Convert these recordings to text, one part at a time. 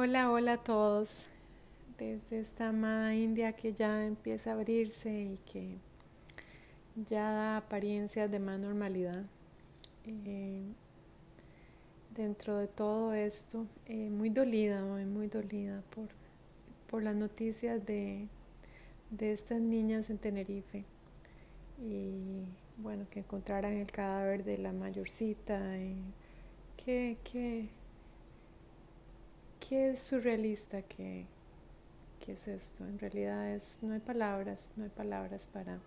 Hola, hola a todos. Desde esta amada India que ya empieza a abrirse y que ya da apariencias de más normalidad. Eh, dentro de todo esto, eh, muy dolida hoy, muy dolida por, por las noticias de, de estas niñas en Tenerife. Y bueno, que encontraran el cadáver de la mayorcita. Y que, que qué surrealista que, es esto. En realidad es, no hay palabras, no hay palabras para...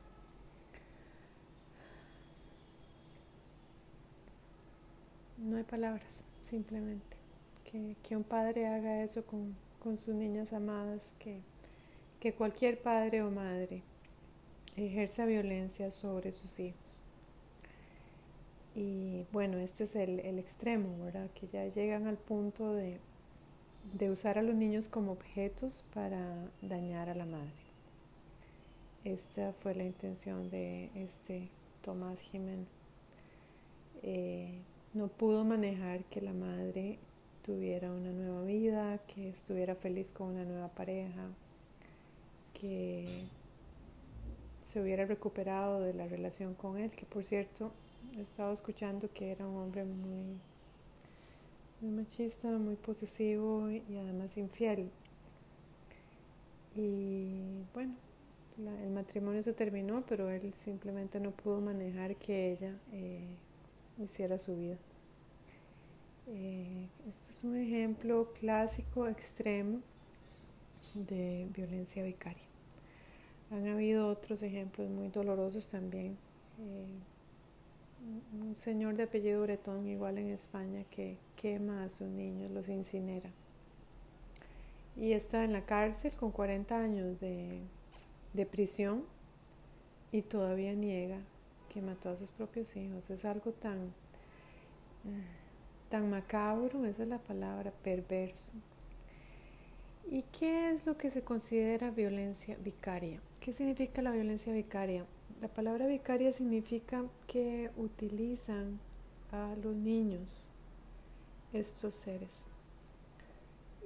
No hay palabras, simplemente. Que, un padre haga eso con, sus niñas amadas, que, que cualquier padre o madre ejerza violencia sobre sus hijos. Y bueno, este es el, el extremo, ¿verdad? Que ya llegan al punto de, de usar a los niños como objetos para dañar a la madre. Esta fue la intención de este Tomás Jiménez. Eh, no pudo manejar que la madre tuviera una nueva vida, que estuviera feliz con una nueva pareja, que se hubiera recuperado de la relación con él, que por cierto he estado escuchando que era un hombre muy muy machista, muy posesivo y además infiel. Y bueno, el matrimonio se terminó, pero él simplemente no pudo manejar que ella eh, hiciera su vida. Eh, este es un ejemplo clásico, extremo de violencia vicaria. Han habido otros ejemplos muy dolorosos también. Eh, un señor de apellido Bretón, igual en España, que quema a sus niños, los incinera. Y está en la cárcel con 40 años de, prisión y todavía niega que mató a sus propios hijos. Es algo tan, tan macabro, esa es la palabra, perverso. ¿Y qué es lo que se considera violencia vicaria? ¿Qué significa la violencia vicaria? La palabra vicaria significa que utilizan a los niños estos seres.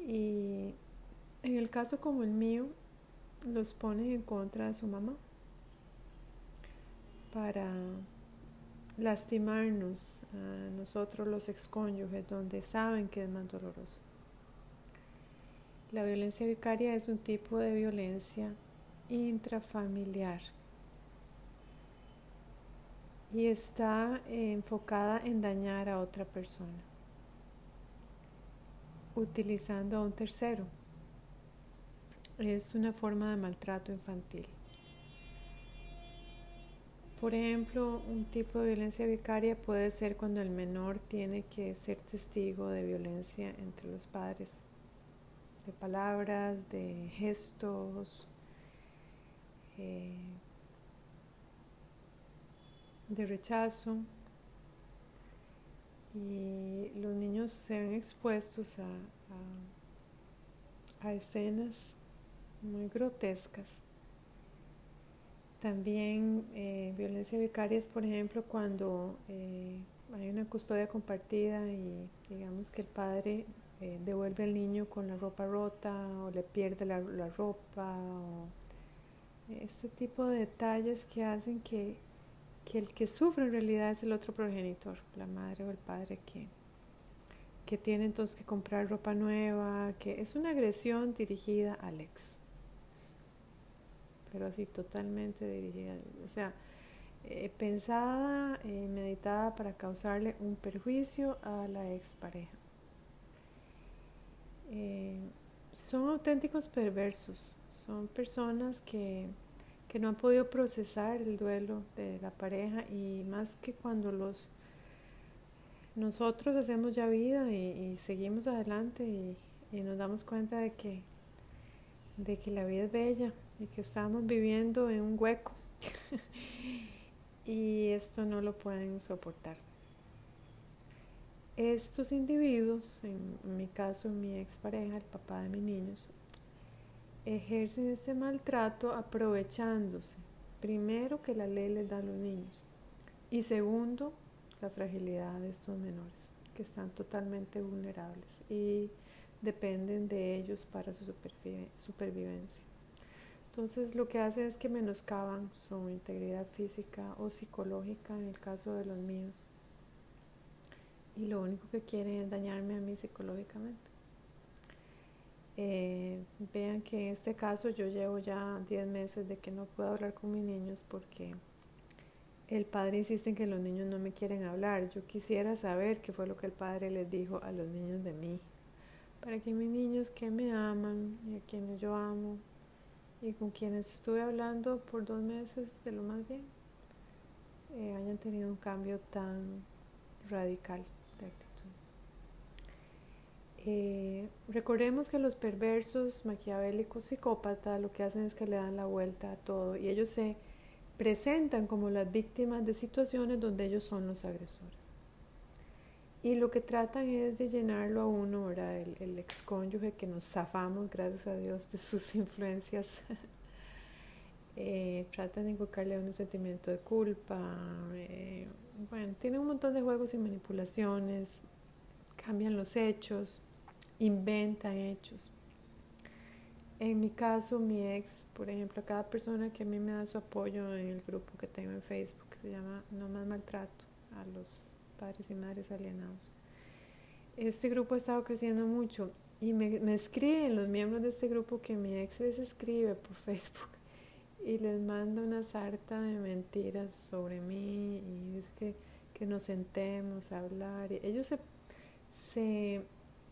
Y en el caso como el mío, los ponen en contra de su mamá para lastimarnos a nosotros los excónyuges donde saben que es más doloroso. La violencia vicaria es un tipo de violencia intrafamiliar y está eh, enfocada en dañar a otra persona, utilizando a un tercero. Es una forma de maltrato infantil. Por ejemplo, un tipo de violencia vicaria puede ser cuando el menor tiene que ser testigo de violencia entre los padres, de palabras, de gestos, eh, de rechazo y los niños se ven expuestos a, a, escenas muy grotescas. También eh, violencia vicaria es, por ejemplo, cuando eh, hay una custodia compartida y digamos que el padre eh, devuelve al niño con la ropa rota o le pierde la, la ropa o este tipo de detalles que hacen que que el que sufre en realidad es el otro progenitor, la madre o el padre que, que tiene entonces que comprar ropa nueva, que es una agresión dirigida al ex. Pero así totalmente dirigida, o sea, eh, pensada meditada para causarle un perjuicio a la expareja. Eh, son auténticos perversos, son personas que que no han podido procesar el duelo de la pareja y más que cuando los nosotros hacemos ya vida y, seguimos adelante y, nos damos cuenta de que de que la vida es bella y que estamos viviendo en un hueco y esto no lo pueden soportar. Estos individuos, en mi caso mi expareja, el papá de mis niños, ejercen ese maltrato aprovechándose, primero, que la ley les da a los niños y segundo, la fragilidad de estos menores que están totalmente vulnerables y dependen de ellos para su supervivencia. Entonces lo que hacen es que menoscaban su integridad física o psicológica en el caso de los míos. Y lo único que quieren es dañarme a mí psicológicamente. Eh, vean que en este caso yo llevo ya 10 meses de que no puedo hablar con mis niños porque el padre insiste en que los niños no me quieren hablar. Yo quisiera saber qué fue lo que el padre les dijo a los niños de mí. Para que mis niños que me aman y a quienes yo amo y con quienes estuve hablando por dos meses de lo más bien, eh, hayan tenido un cambio tan radical de. Eh, recordemos que los perversos, maquiavélicos, psicópatas lo que hacen es que le dan la vuelta a todo y ellos se presentan como las víctimas de situaciones donde ellos son los agresores. Y lo que tratan es de llenarlo a uno. El, el excónyuge que nos zafamos, gracias a Dios, de sus influencias. eh, tratan de invocarle a un sentimiento de culpa. Eh, bueno, tienen un montón de juegos y manipulaciones, cambian los hechos, inventan hechos. En mi caso, mi ex, por ejemplo, cada persona que a mí me da su apoyo en el grupo que tengo en Facebook, que se llama No más maltrato a los padres y madres alienados. Este grupo ha estado creciendo mucho y me, escriben los miembros de este grupo que mi ex les escribe por Facebook y les manda una sarta de mentiras sobre mí y dice que, que nos sentemos a hablar. Y ellos se, se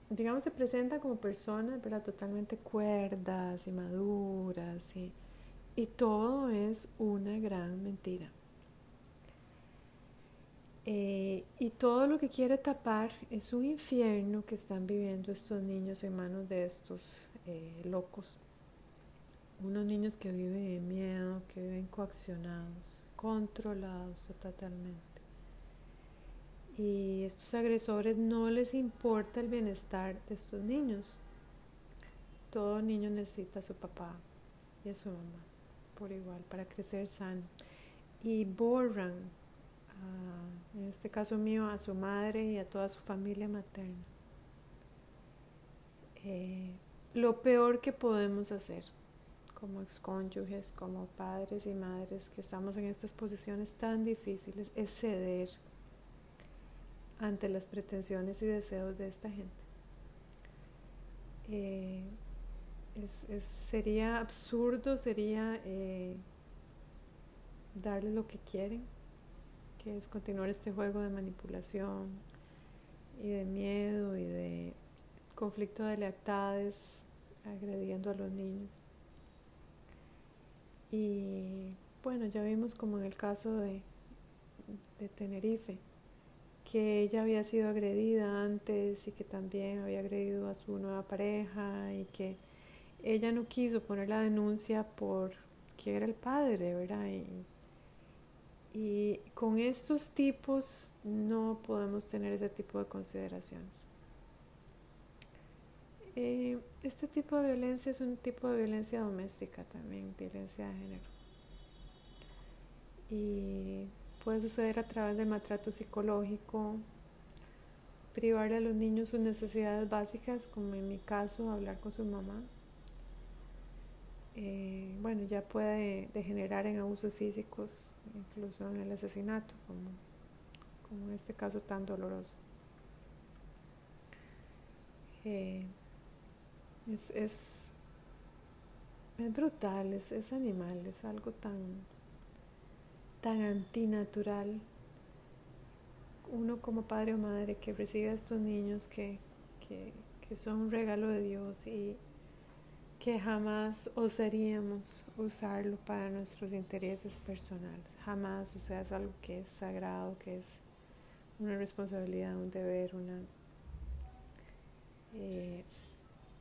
digamos, se presentan como personas, ¿verdad? Totalmente cuerdas y maduras y, y todo es una gran mentira. Eh, y todo lo que quiere tapar es un infierno que están viviendo estos niños en manos de estos eh, locos. Unos niños que viven en miedo, que viven coaccionados, controlados totalmente. Y estos agresores no les importa el bienestar de estos niños. Todo niño necesita a su papá y a su mamá por igual para crecer sano. Y borran, en este caso mío, a su madre y a toda su familia materna. Eh, lo peor que podemos hacer como excónyuges, como padres y madres que estamos en estas posiciones tan difíciles es ceder ante las pretensiones y deseos de esta gente. Eh, sería absurdo, sería eh, darle lo que quieren, que es continuar este juego de manipulación y de miedo y de conflicto de lealtades, agrediendo a los niños. Y bueno, ya vimos como en el caso de, de Tenerife, que ella había sido agredida antes y que también había agredido a su nueva pareja y que ella no quiso poner la denuncia por que era el padre, ¿verdad? Y, con estos tipos no podemos tener ese tipo de consideraciones. Eh, este tipo de violencia es un tipo de violencia doméstica también, violencia de género. Y Puede suceder a través del maltrato psicológico, privarle a los niños sus necesidades básicas, como en mi caso, hablar con su mamá. Eh, bueno, ya puede degenerar en abusos físicos, incluso en el asesinato, como, como en este caso tan doloroso. Eh, es, es, es, brutal, es, es animal, es algo tan, tan antinatural. Uno como padre o madre que recibe a estos niños que, que, son un regalo de Dios y que jamás osaríamos usarlo para nuestros intereses personales. Jamás, o sea, es algo que es sagrado, que es una responsabilidad, un deber, una... Eh,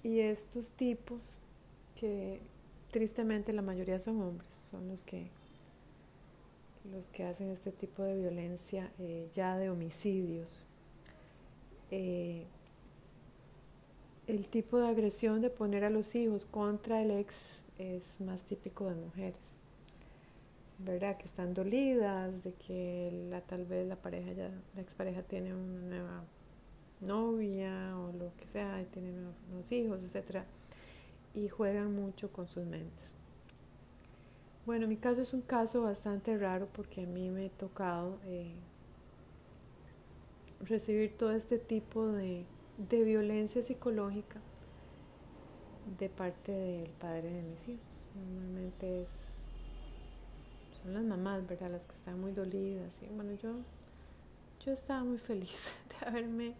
y estos tipos, que tristemente la mayoría son hombres, son los que los que hacen este tipo de violencia eh, ya de homicidios. Eh, el tipo de agresión de poner a los hijos contra el ex es más típico de mujeres, ¿verdad? Que están dolidas de que la, tal vez la pareja ya, la expareja tiene una nueva novia o lo que sea, y tienen unos hijos, etc. Y juegan mucho con sus mentes. Bueno, mi caso es un caso bastante raro porque a mí me ha tocado eh, recibir todo este tipo de, de violencia psicológica de parte del padre de mis hijos. Normalmente es, son las mamás, ¿verdad? Las que están muy dolidas. Y bueno, yo, yo estaba muy feliz de haberme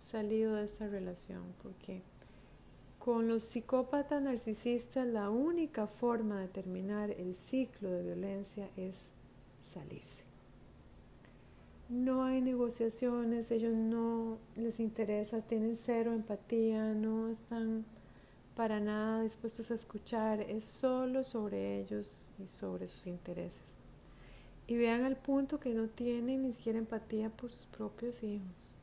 salido de esta relación porque con los psicópatas narcisistas la única forma de terminar el ciclo de violencia es salirse. No hay negociaciones, ellos no les interesa, tienen cero empatía, no están para nada dispuestos a escuchar, es solo sobre ellos y sobre sus intereses. Y vean al punto que no tienen ni siquiera empatía por sus propios hijos.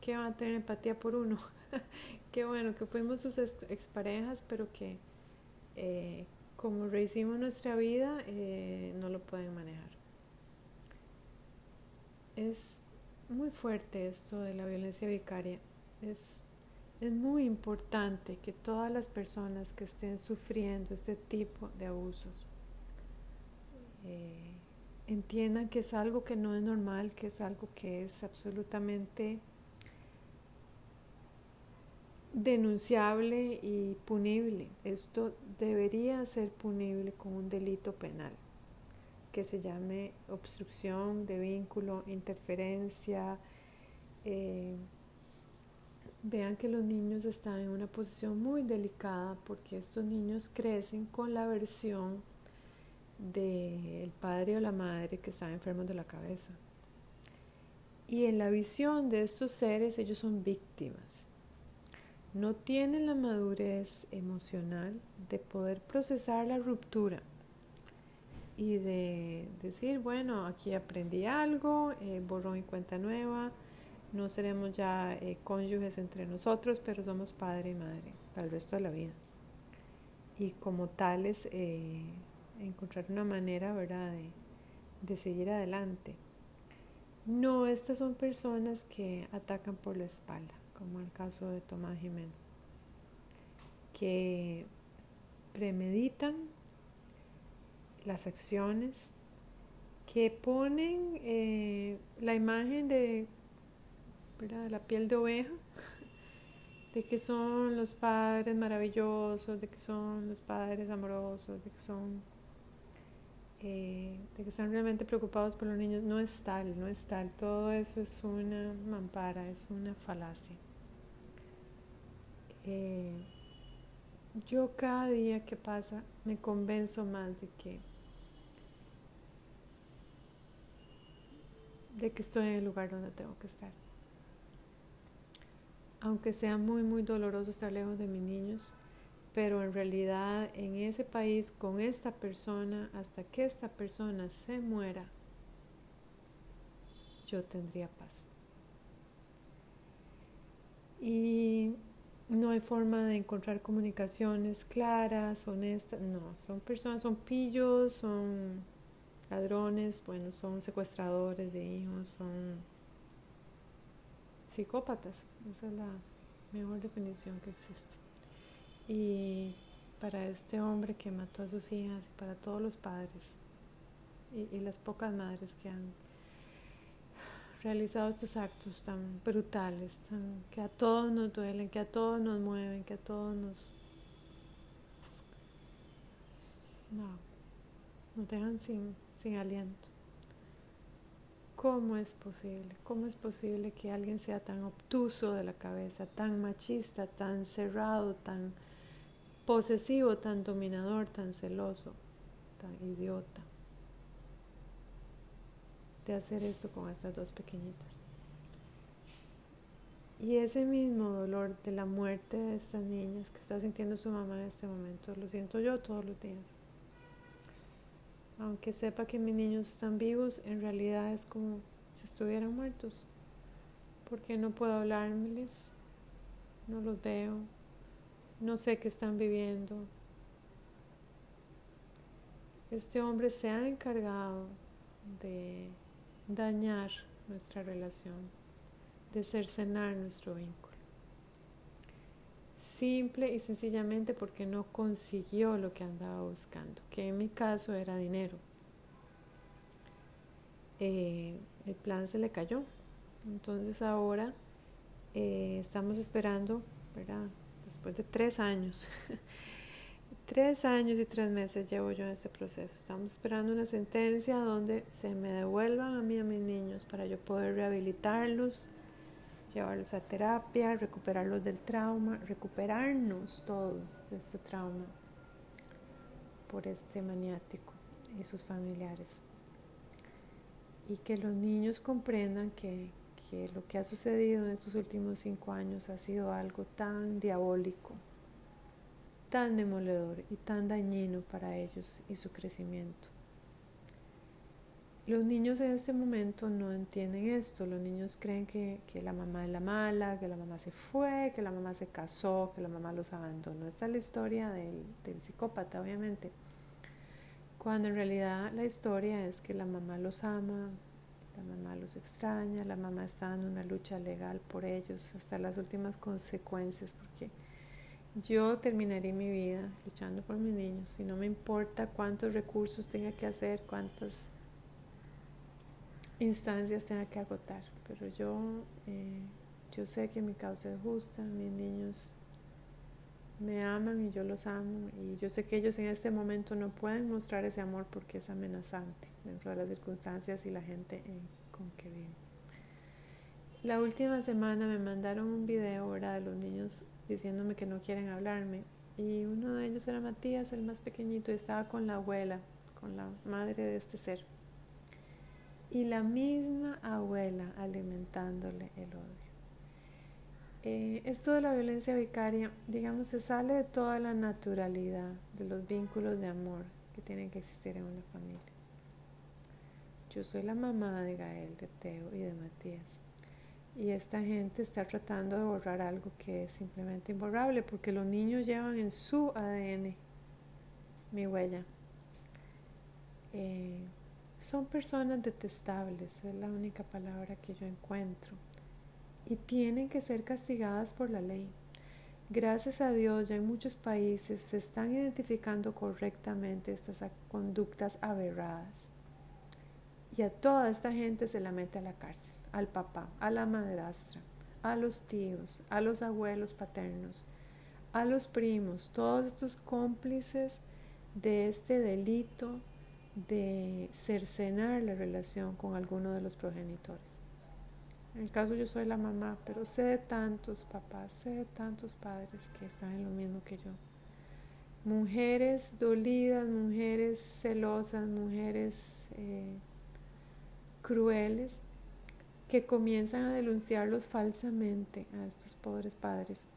¿Qué van a tener empatía por uno? Qué bueno que fuimos sus exparejas, pero que eh, como rehicimos nuestra vida, eh, no lo pueden manejar. Es muy fuerte esto de la violencia vicaria. Es es muy importante que todas las personas que estén sufriendo este tipo de abusos eh, entiendan que es algo que no es normal, que es algo que es absolutamente denunciable y punible. Esto debería ser punible con un delito penal que se llame obstrucción de vínculo, interferencia, eh, Vean que los niños están en una posición muy delicada porque estos niños crecen con la versión del padre o la madre que están enfermos de la cabeza. Y en la visión de estos seres ellos son víctimas. No tienen la madurez emocional de poder procesar la ruptura y de decir, bueno, aquí aprendí algo, eh, borrón cuenta nueva, no seremos ya eh, cónyuges entre nosotros, pero somos padre y madre para el resto de la vida. Y como tales, eh, encontrar una manera, ¿verdad?, de, de seguir adelante. No, estas son personas que atacan por la espalda, como el caso de Tomás Jiménez, que premeditan las acciones, que ponen eh, la imagen de la piel de oveja, de que son los padres maravillosos, de que son los padres amorosos, de que son eh, de que están realmente preocupados por los niños, no es tal, no es tal, todo eso es una mampara, es una falacia. Eh, yo cada día que pasa me convenzo más de que de que estoy en el lugar donde tengo que estar aunque sea muy, muy doloroso estar lejos de mis niños, pero en realidad en ese país, con esta persona, hasta que esta persona se muera, yo tendría paz. Y no hay forma de encontrar comunicaciones claras, honestas, no, son personas, son pillos, son ladrones, bueno, son secuestradores de hijos, son psicópatas. Esa es la mejor definición que existe. Y para este hombre que mató a sus hijas, y para todos los padres y, las pocas madres que han realizado estos actos tan brutales, tan, que a todos nos duelen, que a todos nos mueven, que a todos nos... No, nos dejan sin, sin aliento. ¿Cómo es posible? ¿Cómo es posible que alguien sea tan obtuso de la cabeza, tan machista, tan cerrado, tan posesivo, tan dominador, tan celoso, tan idiota? De hacer esto con estas dos pequeñitas. Y ese mismo dolor de la muerte de estas niñas que está sintiendo su mamá en este momento, lo siento yo todos los días aunque sepa que mis niños están vivos, en realidad es como si estuvieran muertos, porque no puedo hablármeles, no los veo, no sé qué están viviendo. Este hombre se ha encargado de dañar nuestra relación, de cercenar nuestro vínculo. simple y sencillamente porque no consiguió lo que andaba buscando, que en mi caso era dinero. Eh, el plan se le cayó. Entonces ahora eh, estamos esperando, ¿verdad? Después de tres años, tres años y tres meses llevo yo en este proceso. Estamos esperando una sentencia donde se me devuelvan a mí a mis niños para yo poder rehabilitarlos llevarlos a terapia, recuperarlos del trauma, recuperarnos todos de este trauma por este maniático y sus familiares. Y que los niños comprendan que, que lo que ha sucedido en estos últimos cinco años ha sido algo tan diabólico, tan demoledor y tan dañino para ellos y su crecimiento. Los niños en este momento no entienden esto, los niños creen que, la mamá es la mala, que la mamá se fue, que la mamá se casó, que la mamá los abandonó. Esta es la historia del, del psicópata, obviamente. Cuando en realidad la historia es que la mamá los ama, la mamá los extraña, la mamá está en una lucha legal por ellos hasta las últimas consecuencias, porque yo terminaré mi vida luchando por mis niños y no me importa cuántos recursos tenga que hacer, cuántas instancias tenga que agotar, pero yo, eh, yo sé que mi causa es justa, mis niños me aman y yo los amo y yo sé que ellos en este momento no pueden mostrar ese amor porque es amenazante dentro de las circunstancias y la gente con que viven. La última semana me mandaron un video ¿verdad? de los niños diciéndome que no quieren hablarme y uno de ellos era Matías, el más pequeñito, y estaba con la abuela, con la madre de este ser y la misma abuela alimentándole el odio. Eh, esto de la violencia vicaria, digamos, se sale de toda la naturalidad de los vínculos de amor que tienen que existir en una familia. Yo soy la mamá de Gael, de Teo y de Matías. Y esta gente está tratando de borrar algo que es simplemente imborrable, porque los niños llevan en su ADN mi huella. Eh, son personas detestables, es la única palabra que yo encuentro, y tienen que ser castigadas por la ley. Gracias a Dios, ya en muchos países se están identificando correctamente estas conductas aberradas. Y a toda esta gente se la mete a la cárcel, al papá, a la madrastra, a los tíos, a los abuelos paternos, a los primos, todos estos cómplices de este delito de cercenar la relación con alguno de los progenitores. En el caso yo soy la mamá, pero sé de tantos papás, sé de tantos padres que están en lo mismo que yo. Mujeres dolidas, mujeres celosas, mujeres eh, crueles que comienzan a denunciarlos falsamente a estos pobres padres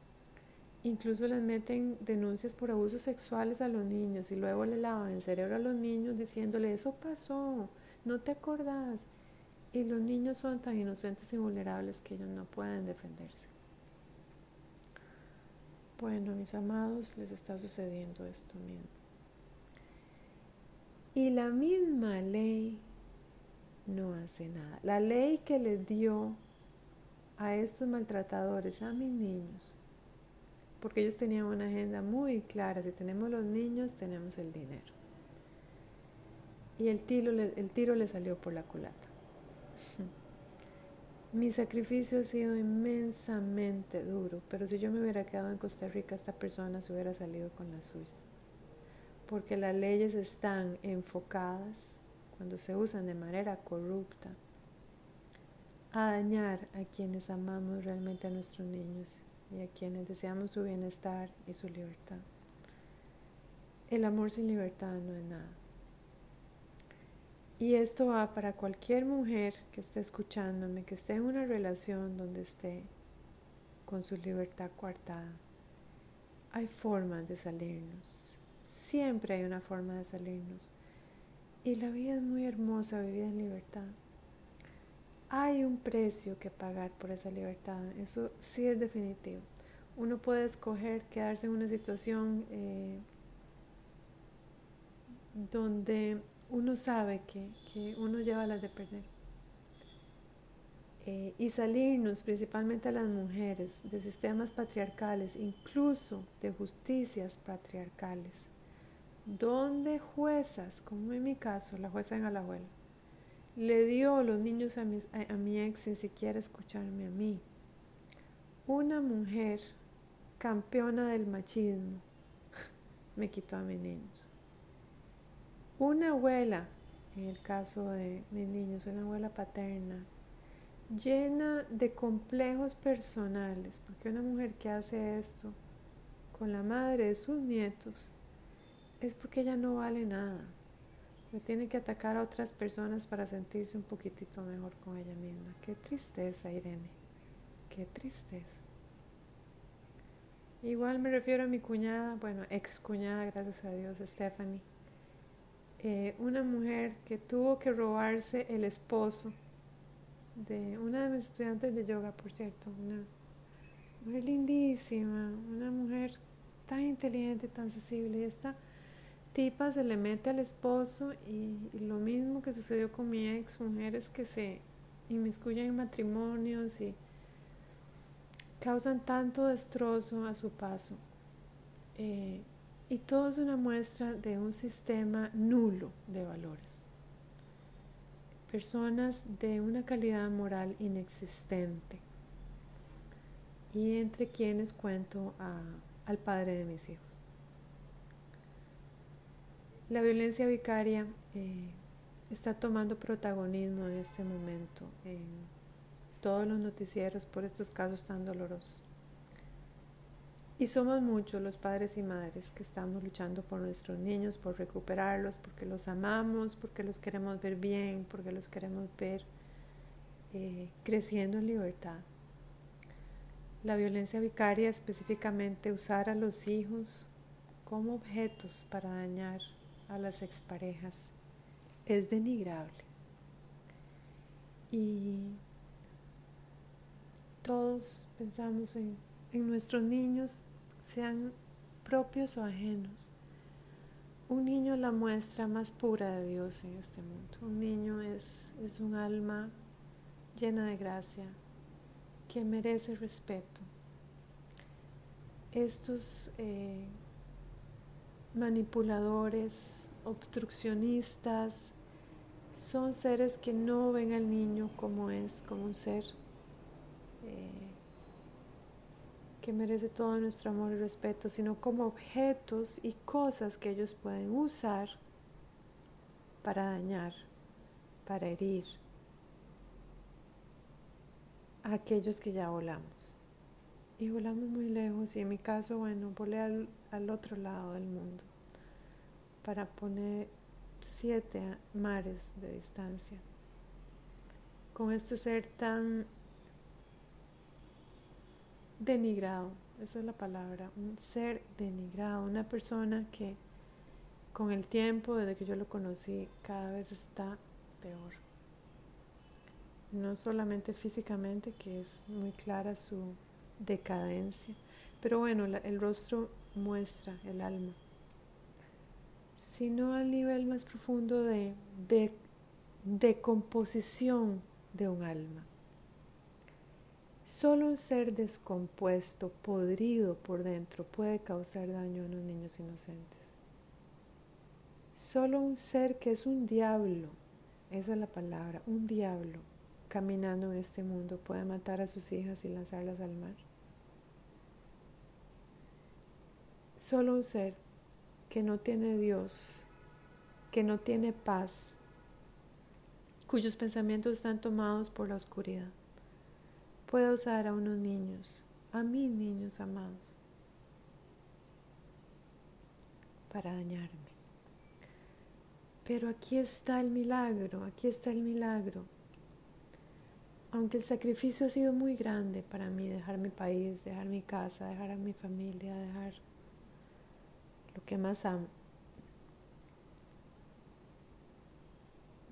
Incluso les meten denuncias por abusos sexuales a los niños y luego le lavan el cerebro a los niños diciéndole, eso pasó, no te acordás. Y los niños son tan inocentes y vulnerables que ellos no pueden defenderse. Bueno, mis amados, les está sucediendo esto mismo. Y la misma ley La ley que les dio a estos maltratadores, a mis niños, porque ellos tenían una agenda muy clara, si tenemos los niños, tenemos el dinero. Y el tiro, el tiro le salió por la culata. Mi sacrificio ha sido inmensamente duro, pero si yo me hubiera quedado en Costa Rica, esta persona se hubiera salido con la suya. Porque las leyes están enfocadas, cuando se usan de manera corrupta, a dañar a quienes amamos realmente a nuestros niños y a quienes deseamos su bienestar y su libertad. El amor sin libertad no es nada. Y esto va para cualquier mujer que esté escuchándome, que esté en una relación donde esté con su libertad coartada. Hay formas de salirnos. Siempre hay una forma de salirnos. Y la vida es muy hermosa vivida en libertad hay un precio que pagar por esa libertad, eso sí es definitivo. Uno puede escoger quedarse en una situación eh, donde uno sabe que, uno lleva las de perder. eh, y salirnos principalmente a las mujeres de sistemas patriarcales, incluso de justicias patriarcales, donde juezas, como en mi caso, la jueza en Alajuela, le dio los niños a, a mi ex sin siquiera escucharme a mí. Una mujer campeona del machismo me quitó a mis niños. Una abuela, en el caso de mis niños, una abuela paterna, llena de complejos personales, porque una mujer que hace esto con la madre de sus nietos es porque ella no vale nada. tiene que atacar a otras personas para sentirse un poquitito mejor con ella misma. Qué tristeza, Irene. Qué tristeza. Igual me refiero a mi cuñada, bueno, ex cuñada, gracias a Dios, Stephanie. Eh, una mujer que tuvo que robarse el esposo de una de mis estudiantes de yoga, por cierto, una mujer lindísima, una mujer tan inteligente, tan sensible. Y esta tipa se le mete al esposo y, lo mismo que sucedió con mi ex, mujeres que se inmiscuyen en matrimonios y causan tanto destrozo a su paso. Eh, y todo es una muestra de un sistema nulo de valores personas de una calidad moral inexistente y entre quienes cuento al padre de mis hijos. La violencia vicaria eh, está tomando protagonismo en este momento en todos los noticieros por estos casos tan dolorosos. Y somos muchos los padres y madres que estamos luchando por nuestros niños, por recuperarlos, porque los amamos, porque los queremos ver bien, porque los queremos ver eh, creciendo en libertad. La violencia vicaria, específicamente usar a los hijos como objetos para dañar a las exparejas, es denigrable. Y todos pensamos en, en nuestros niños sean propios o ajenos. Un niño es la muestra más pura de Dios en este mundo. Un niño es, es un alma llena de gracia que merece respeto. Estos eh, manipuladores, obstruccionistas, son seres que no ven al niño como es, como un ser eh, que merece todo nuestro amor y respeto, sino como objetos y cosas que ellos pueden usar para dañar, para herir a aquellos que ya volamos. Y volamos muy lejos y en mi caso, bueno, volé al, al otro lado del mundo para poner siete mares de distancia con este ser tan denigrado, esa es la palabra, un ser denigrado, una persona que con el tiempo, desde que yo lo conocí, cada vez está peor. No solamente físicamente, que es muy clara su decadencia, pero bueno, el rostro muestra el alma, sino al nivel más profundo de, de decomposición de un alma. Solo un ser descompuesto, podrido por dentro, puede causar daño a los niños inocentes. Solo un ser que es un diablo, esa es la palabra, un diablo, caminando en este mundo puede matar a sus hijas y lanzarlas al mar. Solo un ser que no tiene Dios, que no tiene paz, cuyos pensamientos están tomados por la oscuridad puedo usar a unos niños, a mis niños amados, para dañarme. Pero aquí está el milagro, aquí está el milagro. Aunque el sacrificio ha sido muy grande para mí, dejar mi país, dejar mi casa, dejar a mi familia, dejar lo que más amo.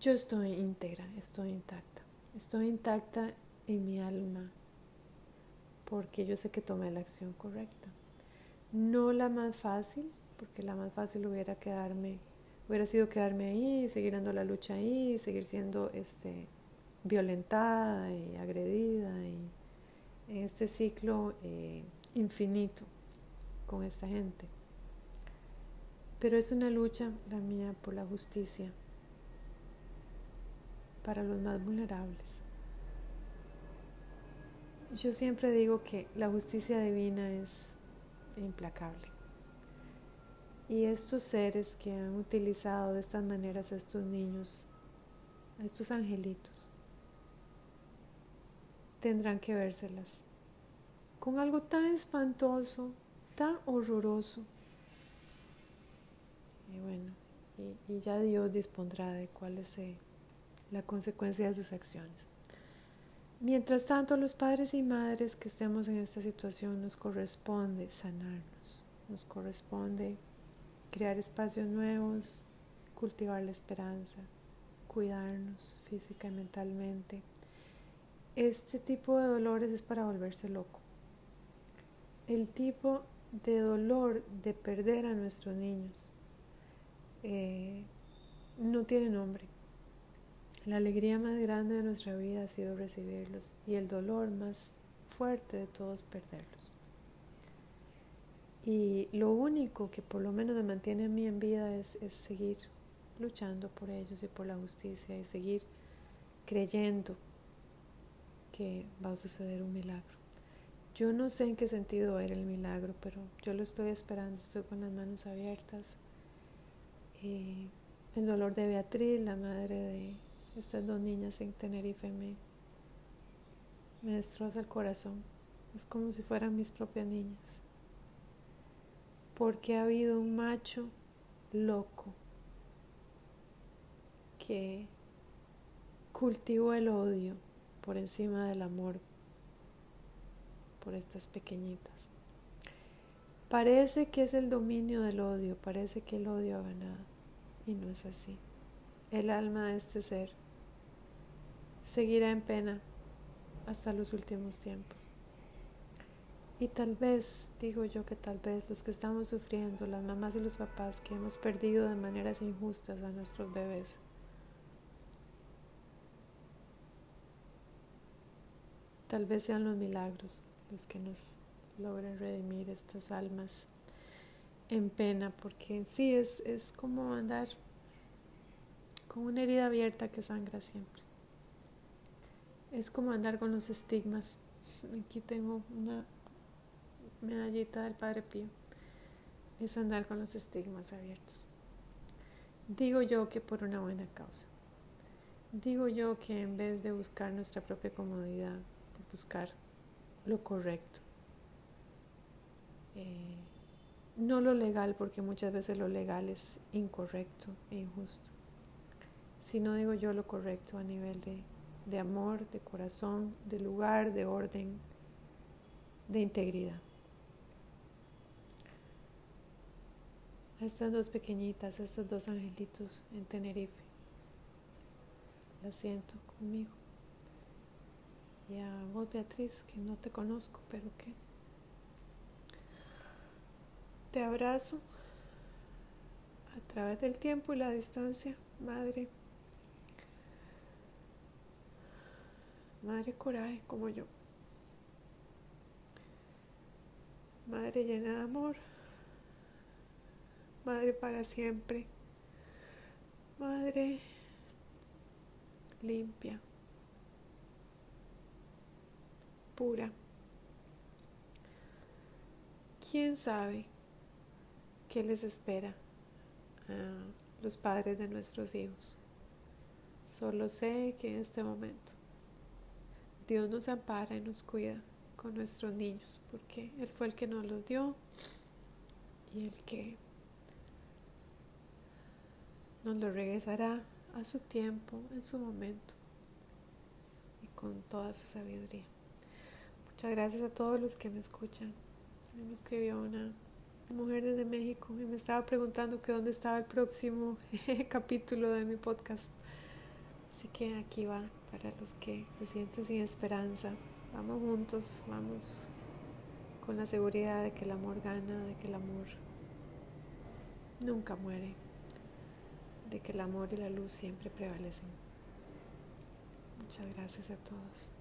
Yo estoy íntegra, estoy intacta. Estoy intacta en mi alma porque yo sé que tomé la acción correcta. No la más fácil, porque la más fácil hubiera quedarme, hubiera sido quedarme ahí, seguir dando la lucha ahí, seguir siendo este violentada y agredida y en este ciclo eh, infinito con esta gente. Pero es una lucha la mía por la justicia para los más vulnerables. Yo siempre digo que la justicia divina es implacable. Y estos seres que han utilizado de estas maneras a estos niños, a estos angelitos, tendrán que vérselas con algo tan espantoso, tan horroroso. Y bueno, y, ya Dios dispondrá de cuál es eh, la consecuencia de sus acciones. Mientras tanto, los padres y madres que estemos en esta situación nos corresponde sanarnos, nos corresponde crear espacios nuevos, cultivar la esperanza, cuidarnos física y mentalmente. Este tipo de dolores es para volverse loco. El tipo de dolor de perder a nuestros niños eh, no tiene nombre. La alegría más grande de nuestra vida ha sido recibirlos y el dolor más fuerte de todos perderlos. Y lo único que por lo menos me mantiene a mí en vida es, es seguir luchando por ellos y por la justicia y seguir creyendo que va a suceder un milagro. Yo no sé en qué sentido era el milagro, pero yo lo estoy esperando, estoy con las manos abiertas. Eh, el dolor de Beatriz, la madre de estas dos niñas en Tenerife, me, me destroza el corazón. Es como si fueran mis propias niñas porque ha habido un macho loco que cultivó el odio por encima del amor por estas pequeñitas. Parece que es el dominio del odio, parece que el odio ha ganado y no es así. El alma de este ser seguirá en pena hasta los últimos tiempos. Y tal vez, digo yo que tal vez los que estamos sufriendo, las mamás y los papás que hemos perdido de maneras injustas a nuestros bebés, tal vez sean los milagros los que nos logren redimir estas almas en pena, porque sí es, es como andar con una herida abierta que sangra siempre. Es como andar con los estigmas. Aquí tengo una medallita del Padre Pío es andar con los estigmas abiertos. Digo yo que por una buena causa. Digo yo que en vez de buscar nuestra propia comodidad, buscar lo correcto, eh, no lo legal, porque muchas veces lo legal es incorrecto e injusto, sino digo yo lo correcto a nivel de, de amor, de corazón, de lugar, de orden, de integridad. estas dos pequeñitas, estos dos angelitos en Tenerife. Las siento conmigo. Y a vos, Beatriz, que no te conozco, pero que te abrazo a través del tiempo y la distancia, Madre. Madre coraje como yo. Madre llena de amor. Madre para siempre, Madre limpia, pura. ¿Quién sabe qué les espera a los padres de nuestros hijos? Solo sé que en este momento Dios nos ampara y nos cuida con nuestros niños, porque Él fue el que nos los dio y el que nos lo regresará a su tiempo, en su momento y con toda su sabiduría. Muchas gracias a todos los que me escuchan. Me escribió una mujer desde México y me estaba preguntando que dónde estaba el próximo capítulo de mi podcast. Así que aquí va para los que se sienten sin esperanza. Vamos juntos, vamos con la seguridad de que el amor gana, de que el amor nunca muere de que el amor y la luz siempre prevalecen. Muchas gracias a todos.